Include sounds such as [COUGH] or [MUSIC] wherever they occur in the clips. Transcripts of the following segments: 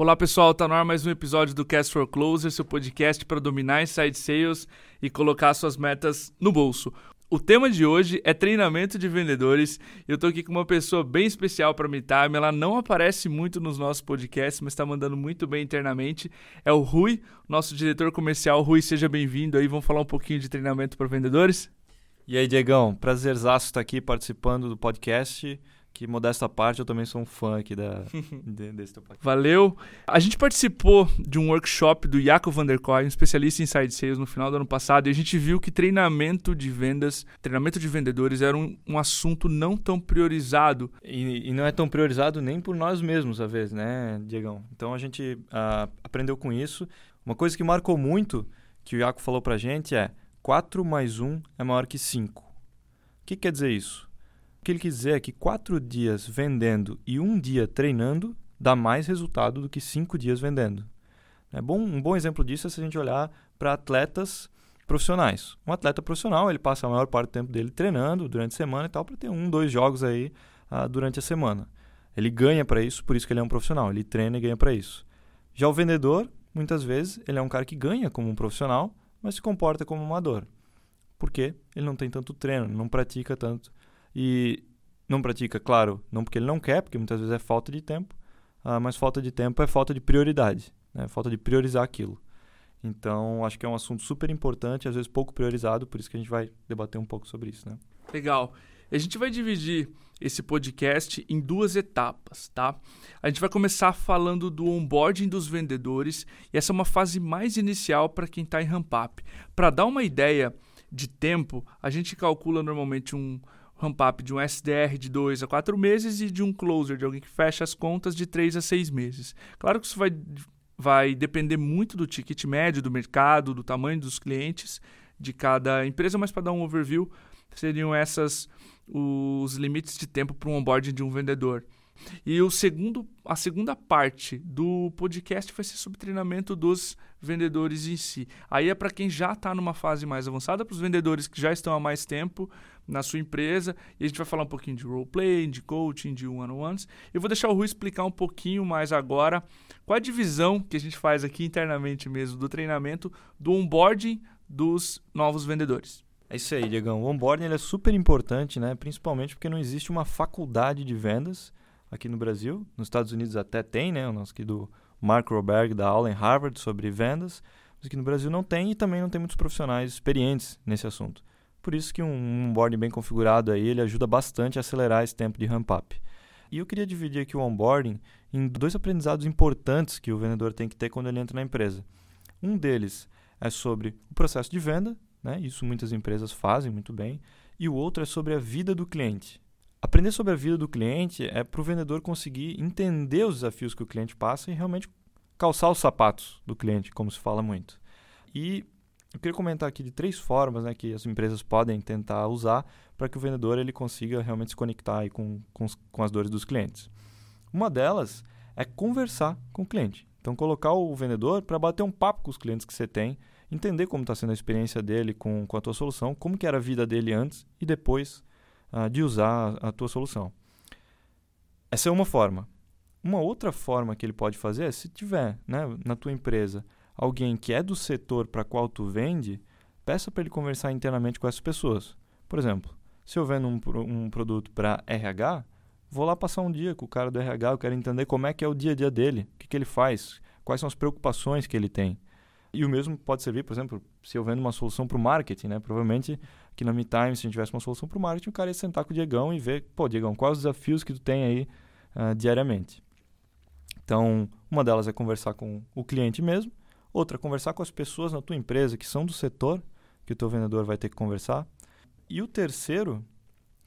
Olá pessoal, tá no ar mais um episódio do Cast for Closer, seu podcast para dominar inside sales e colocar suas metas no bolso. O tema de hoje é treinamento de vendedores. Eu tô aqui com uma pessoa bem especial para me time. Ela não aparece muito nos nossos podcasts, mas está mandando muito bem internamente. É o Rui, nosso diretor comercial. Rui, seja bem-vindo aí. Vamos falar um pouquinho de treinamento para vendedores? E aí, Diegão, prazerzaço estar aqui participando do podcast que modesta parte, eu também sou um fã aqui da, [LAUGHS] de, desse teu podcast. Valeu. A gente participou de um workshop do Jacob van der Kooi, um especialista em side sales, no final do ano passado, e a gente viu que treinamento de vendas, treinamento de vendedores era um, um assunto não tão priorizado. E, e, não é tão priorizado nem por nós mesmos, às vezes, né, Diegão? Então a gente uh, aprendeu com isso. Uma coisa que marcou muito, que o Jacob falou pra gente é 4 mais 1 é maior que 5. O que quer dizer isso? O que ele quis dizer é que quatro dias vendendo e um dia treinando dá mais resultado do que cinco dias vendendo. É bom, um bom exemplo disso é se a gente olhar para atletas profissionais. Um atleta profissional ele passa a maior parte do tempo dele treinando durante a semana e tal para ter um, dois jogos aí uh, durante a semana. Ele ganha para isso, por isso que ele é um profissional. Ele treina e ganha para isso. Já o vendedor, muitas vezes, ele é um cara que ganha como um profissional, mas se comporta como um amador. Por quê? Ele não tem tanto treino, não pratica tanto e não pratica, claro, não porque ele não quer, porque muitas vezes é falta de tempo, uh, mas falta de tempo é falta de prioridade, né? falta de priorizar aquilo. Então, acho que é um assunto super importante, às vezes pouco priorizado, por isso que a gente vai debater um pouco sobre isso. Né? Legal. A gente vai dividir esse podcast em duas etapas, tá? A gente vai começar falando do onboarding dos vendedores, e essa é uma fase mais inicial para quem está em ramp up. Para dar uma ideia de tempo, a gente calcula normalmente um, ramp-up de um SDR de 2 a 4 meses e de um closer, de alguém que fecha as contas, de 3 a 6 meses. Claro que isso vai, vai depender muito do ticket médio, do mercado, do tamanho dos clientes de cada empresa, mas para dar um overview, seriam essas os limites de tempo para um onboarding de um vendedor. E o segundo, a segunda parte do podcast vai ser sobre treinamento dos vendedores em si. Aí é para quem já está numa fase mais avançada, para os vendedores que já estão há mais tempo na sua empresa. E a gente vai falar um pouquinho de roleplay, de coaching, de one-on-ones. Eu vou deixar o Rui explicar um pouquinho mais agora qual a divisão que a gente faz aqui internamente mesmo do treinamento do onboarding dos novos vendedores. É isso aí, Diegão. O onboarding é super importante, né? principalmente porque não existe uma faculdade de vendas aqui no Brasil. Nos Estados Unidos até tem, né? O nosso aqui do Mark Roberg da aula em Harvard sobre vendas. Mas aqui no Brasil não tem e também não tem muitos profissionais experientes nesse assunto. Por isso que um onboarding bem configurado aí, ele ajuda bastante a acelerar esse tempo de ramp-up. E eu queria dividir aqui o onboarding em dois aprendizados importantes que o vendedor tem que ter quando ele entra na empresa. Um deles é sobre o processo de venda, né? isso muitas empresas fazem muito bem, e o outro é sobre a vida do cliente. Aprender sobre a vida do cliente é para o vendedor conseguir entender os desafios que o cliente passa e realmente calçar os sapatos do cliente, como se fala muito. E eu queria comentar aqui de três formas né, que as empresas podem tentar usar para que o vendedor ele consiga realmente se conectar com, com, com as dores dos clientes. Uma delas é conversar com o cliente. Então, colocar o vendedor para bater um papo com os clientes que você tem, entender como está sendo a experiência dele com, com a tua solução, como que era a vida dele antes e depois uh, de usar a, a tua solução. Essa é uma forma. Uma outra forma que ele pode fazer é se tiver né, na tua empresa alguém que é do setor para qual tu vende, peça para ele conversar internamente com essas pessoas. Por exemplo, se eu vendo um, um produto para RH, vou lá passar um dia com o cara do RH, eu quero entender como é que é o dia a dia dele, o que, que ele faz, quais são as preocupações que ele tem. E o mesmo pode servir, por exemplo, se eu vendo uma solução para o marketing, né? Provavelmente aqui na MeTime, se a gente tivesse uma solução para o marketing, o cara ia sentar com o Diegão e ver, pô, Diegão, quais os desafios que tu tem aí uh, diariamente. Então, uma delas é conversar com o cliente mesmo, outra, conversar com as pessoas na tua empresa que são do setor que o teu vendedor vai ter que conversar. E o terceiro,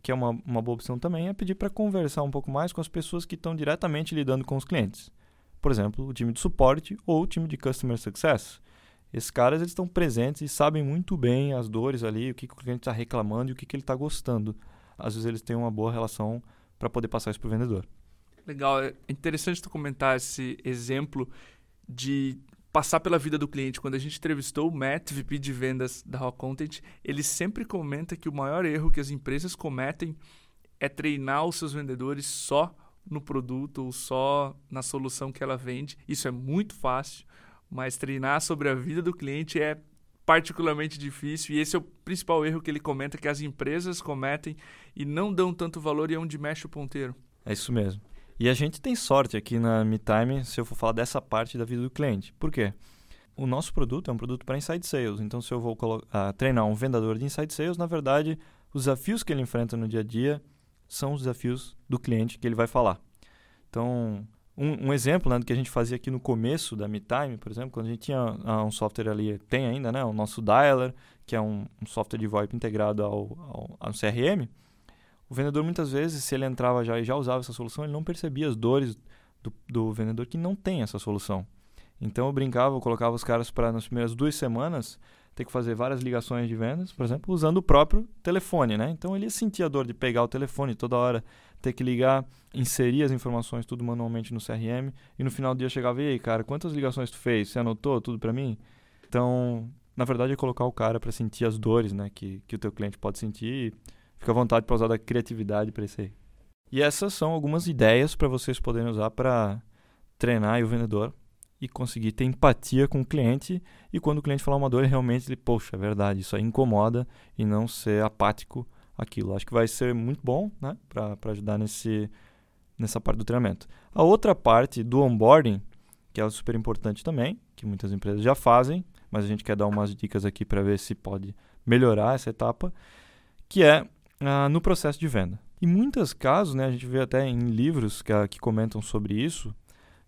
que é uma, uma boa opção também, é pedir para conversar um pouco mais com as pessoas que estão diretamente lidando com os clientes. Por exemplo, o time de suporte ou o time de Customer Success. Esses caras eles estão presentes e sabem muito bem as dores ali, o que, que o cliente está reclamando e o que, que ele está gostando. Às vezes eles têm uma boa relação para poder passar isso para o vendedor. Legal, é interessante tu comentar esse exemplo de passar pela vida do cliente. Quando a gente entrevistou o Matt, VP de vendas da Rock Content, ele sempre comenta que o maior erro que as empresas cometem é treinar os seus vendedores só no produto ou só na solução que ela vende. Isso é muito fácil, mas treinar sobre a vida do cliente é particularmente difícil e esse é o principal erro que ele comenta que as empresas cometem e não dão tanto valor e é onde mexe o ponteiro. É isso mesmo. E a gente tem sorte aqui na MeTime se eu for falar dessa parte da vida do cliente. Por quê? O nosso produto é um produto para inside sales. Então, se eu vou uh, treinar um vendedor de inside sales, na verdade, os desafios que ele enfrenta no dia a dia são os desafios do cliente que ele vai falar. Então, um, um exemplo né, do que a gente fazia aqui no começo da MeTime, por exemplo, quando a gente tinha uh, um software ali, tem ainda, né, o nosso Dialer, que é um, um software de VoIP integrado ao, ao, ao CRM, o vendedor muitas vezes, se ele entrava já e já usava essa solução, ele não percebia as dores do, do vendedor que não tem essa solução. Então eu brincava, eu colocava os caras para nas primeiras duas semanas ter que fazer várias ligações de vendas, por exemplo, usando o próprio telefone, né? Então ele sentia a dor de pegar o telefone toda hora, ter que ligar, inserir as informações tudo manualmente no CRM e no final do dia chegava e aí, cara, quantas ligações tu fez? Você anotou tudo para mim? Então, na verdade é colocar o cara para sentir as dores, né, que que o teu cliente pode sentir Fica à vontade para usar da criatividade para isso aí. E essas são algumas ideias para vocês poderem usar para treinar o vendedor e conseguir ter empatia com o cliente e quando o cliente falar uma dor, realmente ele, poxa, é verdade, isso aí incomoda e não ser apático aquilo. Acho que vai ser muito bom né, para ajudar nesse, nessa parte do treinamento. A outra parte do onboarding, que é super importante também, que muitas empresas já fazem, mas a gente quer dar umas dicas aqui para ver se pode melhorar essa etapa, que é ah, no processo de venda. Em muitos casos, né, a gente vê até em livros que, que comentam sobre isso,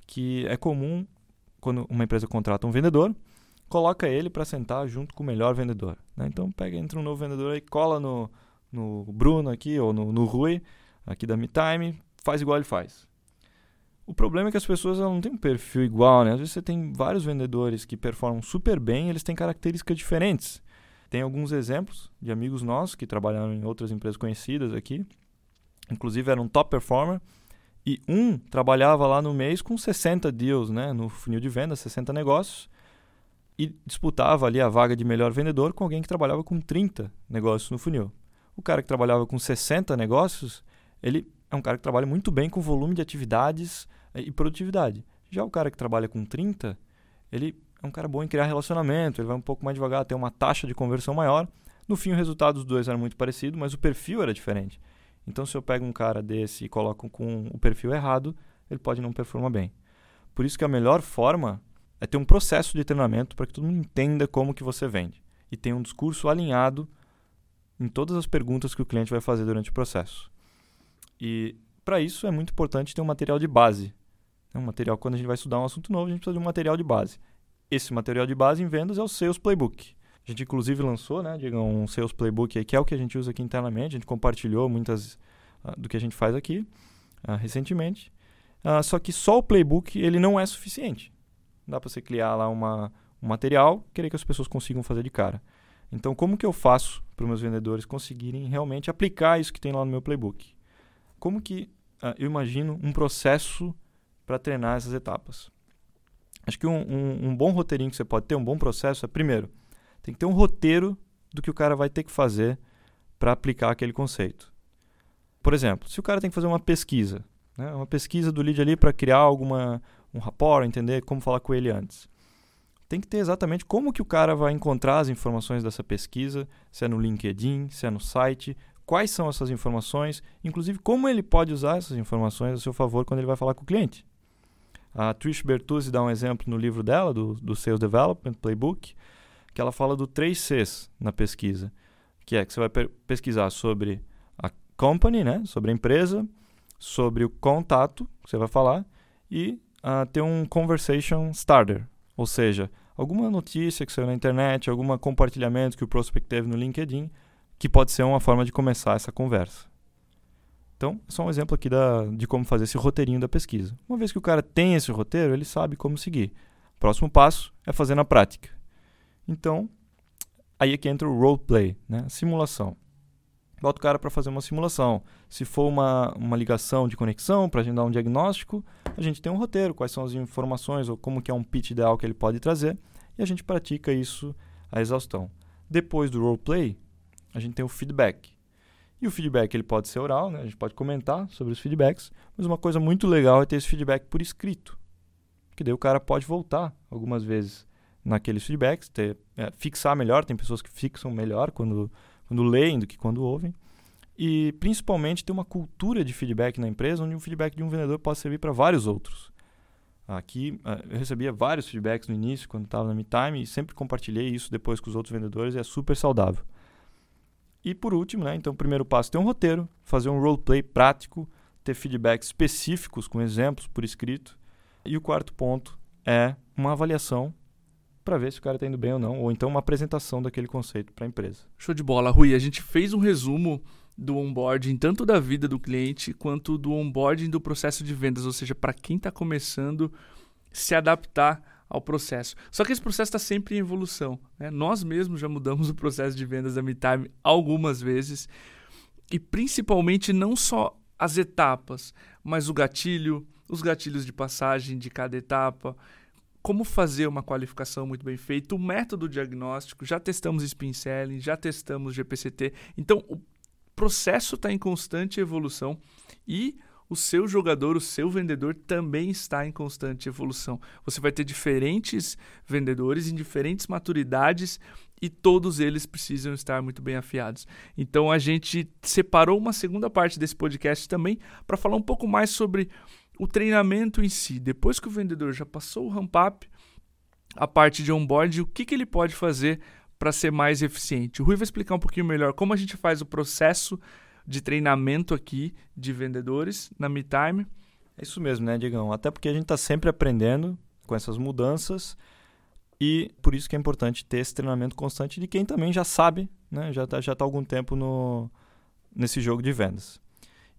que é comum quando uma empresa contrata um vendedor, coloca ele para sentar junto com o melhor vendedor. Né? Então pega, entra um novo vendedor e cola no, no Bruno aqui ou no, no Rui, aqui da MeTime, faz igual ele faz. O problema é que as pessoas não têm um perfil igual, né? Às vezes você tem vários vendedores que performam super bem, eles têm características diferentes. Tem alguns exemplos de amigos nossos que trabalharam em outras empresas conhecidas aqui. Inclusive era um top performer. E um trabalhava lá no mês com 60 deals, né, no funil de venda, 60 negócios. E disputava ali a vaga de melhor vendedor com alguém que trabalhava com 30 negócios no funil. O cara que trabalhava com 60 negócios, ele é um cara que trabalha muito bem com volume de atividades eh, e produtividade. Já o cara que trabalha com 30, ele é um cara bom em criar relacionamento, ele vai um pouco mais devagar, tem uma taxa de conversão maior. No fim, o resultado dos dois era muito parecido, mas o perfil era diferente. Então, se eu pego um cara desse e coloco com o perfil errado, ele pode não performar bem. Por isso que a melhor forma é ter um processo de treinamento para que todo mundo entenda como que você vende e tenha um discurso alinhado em todas as perguntas que o cliente vai fazer durante o processo. E para isso é muito importante ter um material de base. Um material, quando a gente vai estudar um assunto novo, a gente precisa de um material de base. Esse material de base em vendas é o Sales Playbook. A gente inclusive lançou, né, diga, um Sales Playbook aí, que é o que a gente usa aqui internamente. A gente compartilhou muitas uh, do que a gente faz aqui uh, recentemente. Uh, só que só o playbook ele não é suficiente. Dá para você criar lá uma, um material, querer que as pessoas consigam fazer de cara. Então, como que eu faço para os meus vendedores conseguirem realmente aplicar isso que tem lá no meu playbook? Como que eu imagino um processo para treinar essas etapas? Acho que um, um, um, bom roteirinho que você pode ter, um bom processo, é primeiro, tem que ter um roteiro do que o cara vai ter que fazer para aplicar aquele conceito. Por exemplo, se o cara tem que fazer uma pesquisa, né, uma pesquisa do lead ali para criar alguma um rapport, entender como falar com ele antes. Tem que ter exatamente como que o cara vai encontrar as informações dessa pesquisa, se é no LinkedIn, se é no site, quais são essas informações, inclusive como ele pode usar essas informações a seu favor quando ele vai falar com o cliente. A Trish Bertuzzi dá um exemplo no livro dela, do, do Sales Development Playbook, que ela fala do 3 Cs na pesquisa, que é que você vai pesquisar sobre a company, né, sobre a empresa, sobre o contato que você vai falar e uh, ter um conversation starter, ou seja, alguma notícia que saiu na internet, algum compartilhamento que o prospect teve no LinkedIn, que pode ser uma forma de começar essa conversa. Então, só um exemplo aqui da, de como fazer esse roteirinho da pesquisa. Uma vez que o cara tem esse roteiro, ele sabe como seguir. O próximo passo é fazer na prática. Então, aí é que entra o roleplay, né? simulação. Bota o cara para fazer uma simulação. Se for uma, uma ligação de conexão para a gente dar um diagnóstico, a gente tem um roteiro, quais são as informações ou como que é um pitch ideal que ele pode trazer, e a gente pratica isso à exaustão. Depois do roleplay, a gente tem o feedback. E o feedback ele pode ser oral, né? a gente pode comentar sobre os feedbacks, mas uma coisa muito legal é ter esse feedback por escrito. Que daí o cara pode voltar algumas vezes naqueles feedbacks, ter, é, fixar melhor. Tem pessoas que fixam melhor quando, quando leem do que quando ouvem. E principalmente ter uma cultura de feedback na empresa, onde um feedback de um vendedor pode servir para vários outros. Aqui é, eu recebia vários feedbacks no início, quando estava na MeTime, e sempre compartilhei isso depois com os outros vendedores, e é super saudável. E por último, né, então o primeiro passo é ter um roteiro, fazer um roleplay prático, ter feedbacks específicos com exemplos por escrito. E o quarto ponto é uma avaliação para ver se o cara está indo bem ou não, ou então uma apresentação daquele conceito para a empresa. Show de bola, Rui. A gente fez um resumo do onboarding, tanto da vida do cliente quanto do onboarding do processo de vendas, ou seja, para quem está começando se adaptar ao processo. Só que esse processo está sempre em evolução. Né? Nós mesmos já mudamos [LAUGHS] o processo de vendas da MeTime algumas vezes e principalmente não só as etapas, mas o gatilho, os gatilhos de passagem de cada etapa, como fazer uma qualificação muito bem feita, o método diagnóstico, já testamos Spin Selling, já testamos GPCT. Então, o processo está em constante evolução e o seu jogador, o seu vendedor também está em constante evolução. Você vai ter diferentes vendedores em diferentes maturidades e todos eles precisam estar muito bem afiados. Então a gente separou uma segunda parte desse podcast também para falar um pouco mais sobre o treinamento em si. Depois que o vendedor já passou o ramp up, a parte de onboard, o que, que ele pode fazer para ser mais eficiente. O Rui vai explicar um pouquinho melhor como a gente faz o processo de treinamento aqui de vendedores na MeTime. É isso mesmo, né, Diegão? Até porque a gente está sempre aprendendo com essas mudanças e por isso que é importante ter esse treinamento constante de quem também já sabe, né, já está já tá há algum tempo no, nesse jogo de vendas.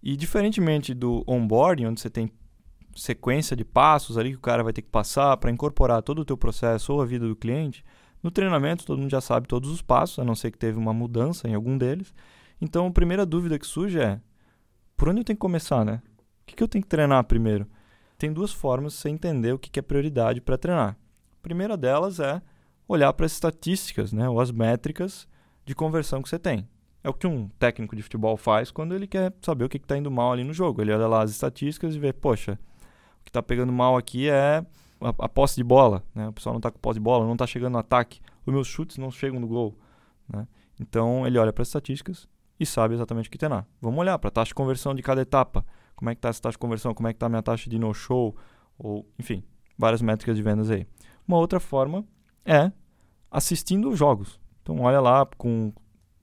E diferentemente do onboarding, onde você tem sequência de passos ali que o cara vai ter que passar para incorporar todo o teu processo ou a vida do cliente, no treinamento todo mundo já sabe todos os passos, a não ser que teve uma mudança em algum deles. Então, a primeira dúvida que surge é: por onde eu tenho que começar, né? O que, que eu tenho que treinar primeiro? Tem duas formas de você entender o que, que é prioridade para treinar. A primeira delas é olhar para as estatísticas, né, ou as métricas de conversão que você tem. É o que um técnico de futebol faz quando ele quer saber o que está indo mal ali no jogo. Ele olha lá as estatísticas e vê, poxa, que está pegando mal aqui é a, a, posse de bola. Né? O pessoal não está com posse de bola, não está chegando no ataque. Os meus chutes não chegam no gol. Né? Então ele olha para as estatísticas e sabe exatamente o que treinar. Vamos olhar para a taxa de conversão de cada etapa. Como é que está essa taxa de conversão? Como é que está a minha taxa de no-show? Ou, enfim, várias métricas de vendas aí. Uma outra forma é assistindo os jogos. Então olha lá com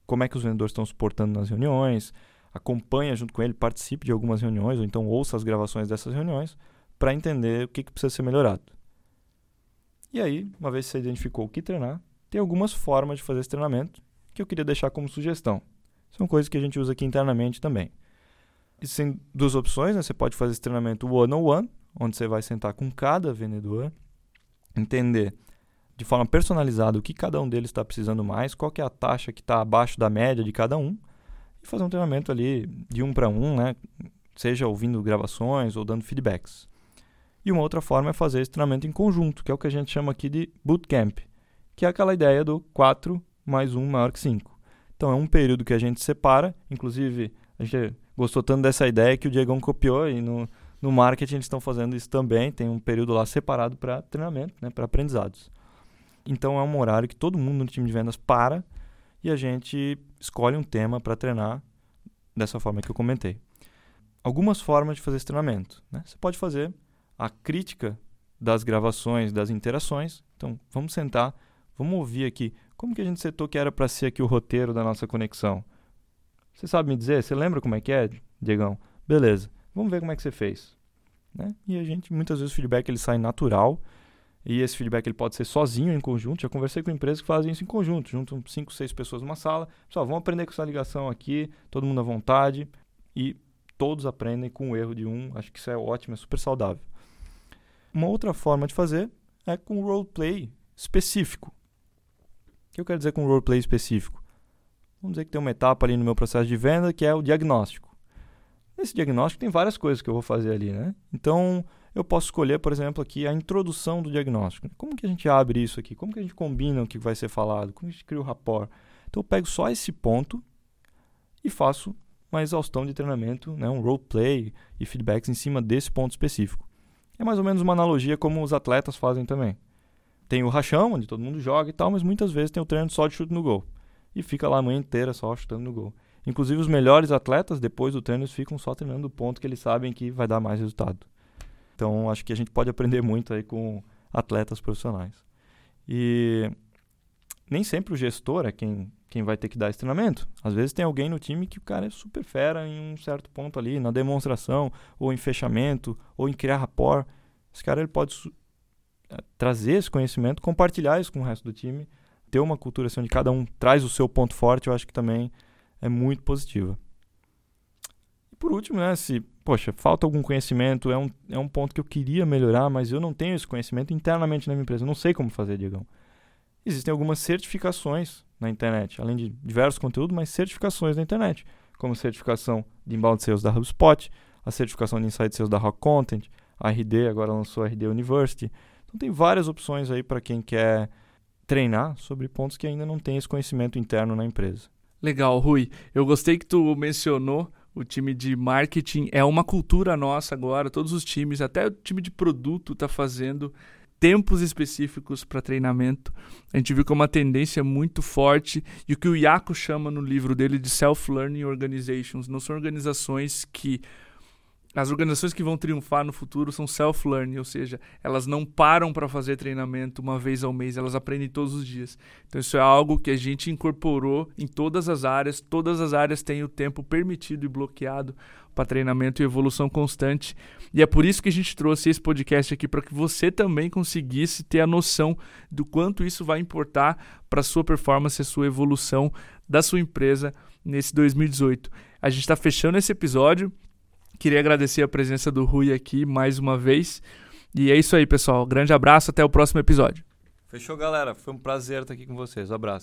como é que os vendedores estão suportando nas reuniões, acompanha junto com ele, participe de algumas reuniões, ou então ouça as gravações dessas reuniões para entender o que, que precisa ser melhorado. E aí, uma vez que você identificou o que treinar, tem algumas formas de fazer esse treinamento que eu queria deixar como sugestão. São coisas que a gente usa aqui internamente também. Existem duas opções, né? Você pode fazer esse treinamento one-on-one, onde você vai sentar com cada vendedor, entender de forma personalizada o que cada um deles está precisando mais, qual é a taxa que está abaixo da média de cada um, e fazer um treinamento ali de um para um, né? seja ouvindo gravações ou dando feedbacks. E uma outra forma é fazer esse treinamento em conjunto, que é o que a gente chama aqui de bootcamp, que é aquela ideia do 4 mais 1 maior que 5. Então é um período que a gente separa, inclusive a gente gostou tanto dessa ideia que o Diegão copiou e no, no marketing eles estão fazendo isso também, tem um período lá separado para treinamento, né, para aprendizados. Então é um horário que todo mundo no time de vendas para e a gente escolhe um tema para treinar dessa forma que eu comentei. Algumas formas de fazer esse treinamento. Né? Você pode fazer a crítica das gravações, das interações. Então, vamos sentar, vamos ouvir aqui como que a gente setou que era para ser aqui o roteiro da nossa conexão? Você sabe me dizer? Você lembra como é que é, Diegão? Beleza. Vamos ver como é que você fez. Né? E a gente, muitas vezes, o feedback ele sai natural. E esse feedback ele pode ser sozinho, em conjunto. Já conversei com empresas que fazem isso em conjunto. Juntam cinco, seis pessoas numa sala. Pessoal, vamos aprender com essa ligação aqui. Todo mundo à vontade. E todos aprendem com o erro de um. Acho que isso é ótimo, é super saudável. Uma outra forma de fazer é com roleplay específico que eu quero dizer com roleplay específico? Vamos dizer que tem uma etapa ali no meu processo de venda que é o diagnóstico. Nesse diagnóstico tem várias coisas que eu vou fazer ali, né? Então, eu posso escolher, por exemplo, aqui a introdução do diagnóstico. Como que a gente abre isso aqui? Como que a gente combina o que vai ser falado? Como a gente cria o rapport? Então, eu pego só esse ponto e faço uma exaustão de treinamento, né, um roleplay e feedbacks em cima desse ponto específico. É mais ou menos uma analogia como os atletas fazem também. Tem o rachão, onde todo mundo joga e tal, mas muitas vezes tem o treino só de chute no gol. E fica lá a manhã inteira só chutando no gol. Inclusive os melhores atletas, depois do treino, ficam só treinando o ponto que eles sabem que vai dar mais resultado. Então acho que a gente pode aprender muito aí com atletas profissionais. E nem sempre o gestor é quem, quem vai ter que dar esse treinamento. Às vezes tem alguém no time que o cara é super fera em um certo ponto ali, na demonstração, ou em fechamento, ou em criar rapport. Esse cara ele pode eh, trazer esse conhecimento, compartilhar isso com o resto do time, ter uma cultura assim, onde cada um traz o seu ponto forte, eu acho que também é muito positiva. E por último, né, se, poxa, falta algum conhecimento, é um, é um ponto que eu queria melhorar, mas eu não tenho esse conhecimento internamente na minha empresa, eu não sei como fazer, Diegão. Existem algumas certificações na internet, além de diversos conteúdos, mas certificações na internet, como certificação de Inbound Sales da HubSpot, a certificação de Inside Sales da Rock Content, a RD agora lançou a RD University. Então tem várias opções aí para quem quer treinar sobre pontos que ainda não tem esse conhecimento interno na empresa. Legal, Rui. Eu gostei que tu mencionou o time de marketing. É uma cultura nossa agora, todos os times, até o time de produto está fazendo tempos específicos para treinamento. A gente viu que é uma tendência muito forte e o que o Iaco chama no livro dele de self-learning organizations. Não são organizações que as organizações que vão triunfar no futuro são self-learning, ou seja, elas não param para fazer treinamento uma vez ao mês, elas aprendem todos os dias. Então, isso é algo que a gente incorporou em todas as áreas, todas as áreas têm o tempo permitido e bloqueado para treinamento e evolução constante. E é por isso que a gente trouxe esse podcast aqui, para que você também conseguisse ter a noção do quanto isso vai importar para a sua performance, a sua evolução da sua empresa nesse 2018. A gente está fechando esse episódio. Queria agradecer a presença do Rui aqui mais uma vez. E é isso aí, pessoal. Grande abraço, até o próximo episódio. Fechou, galera. Foi um prazer estar aqui com vocês. Um abraço.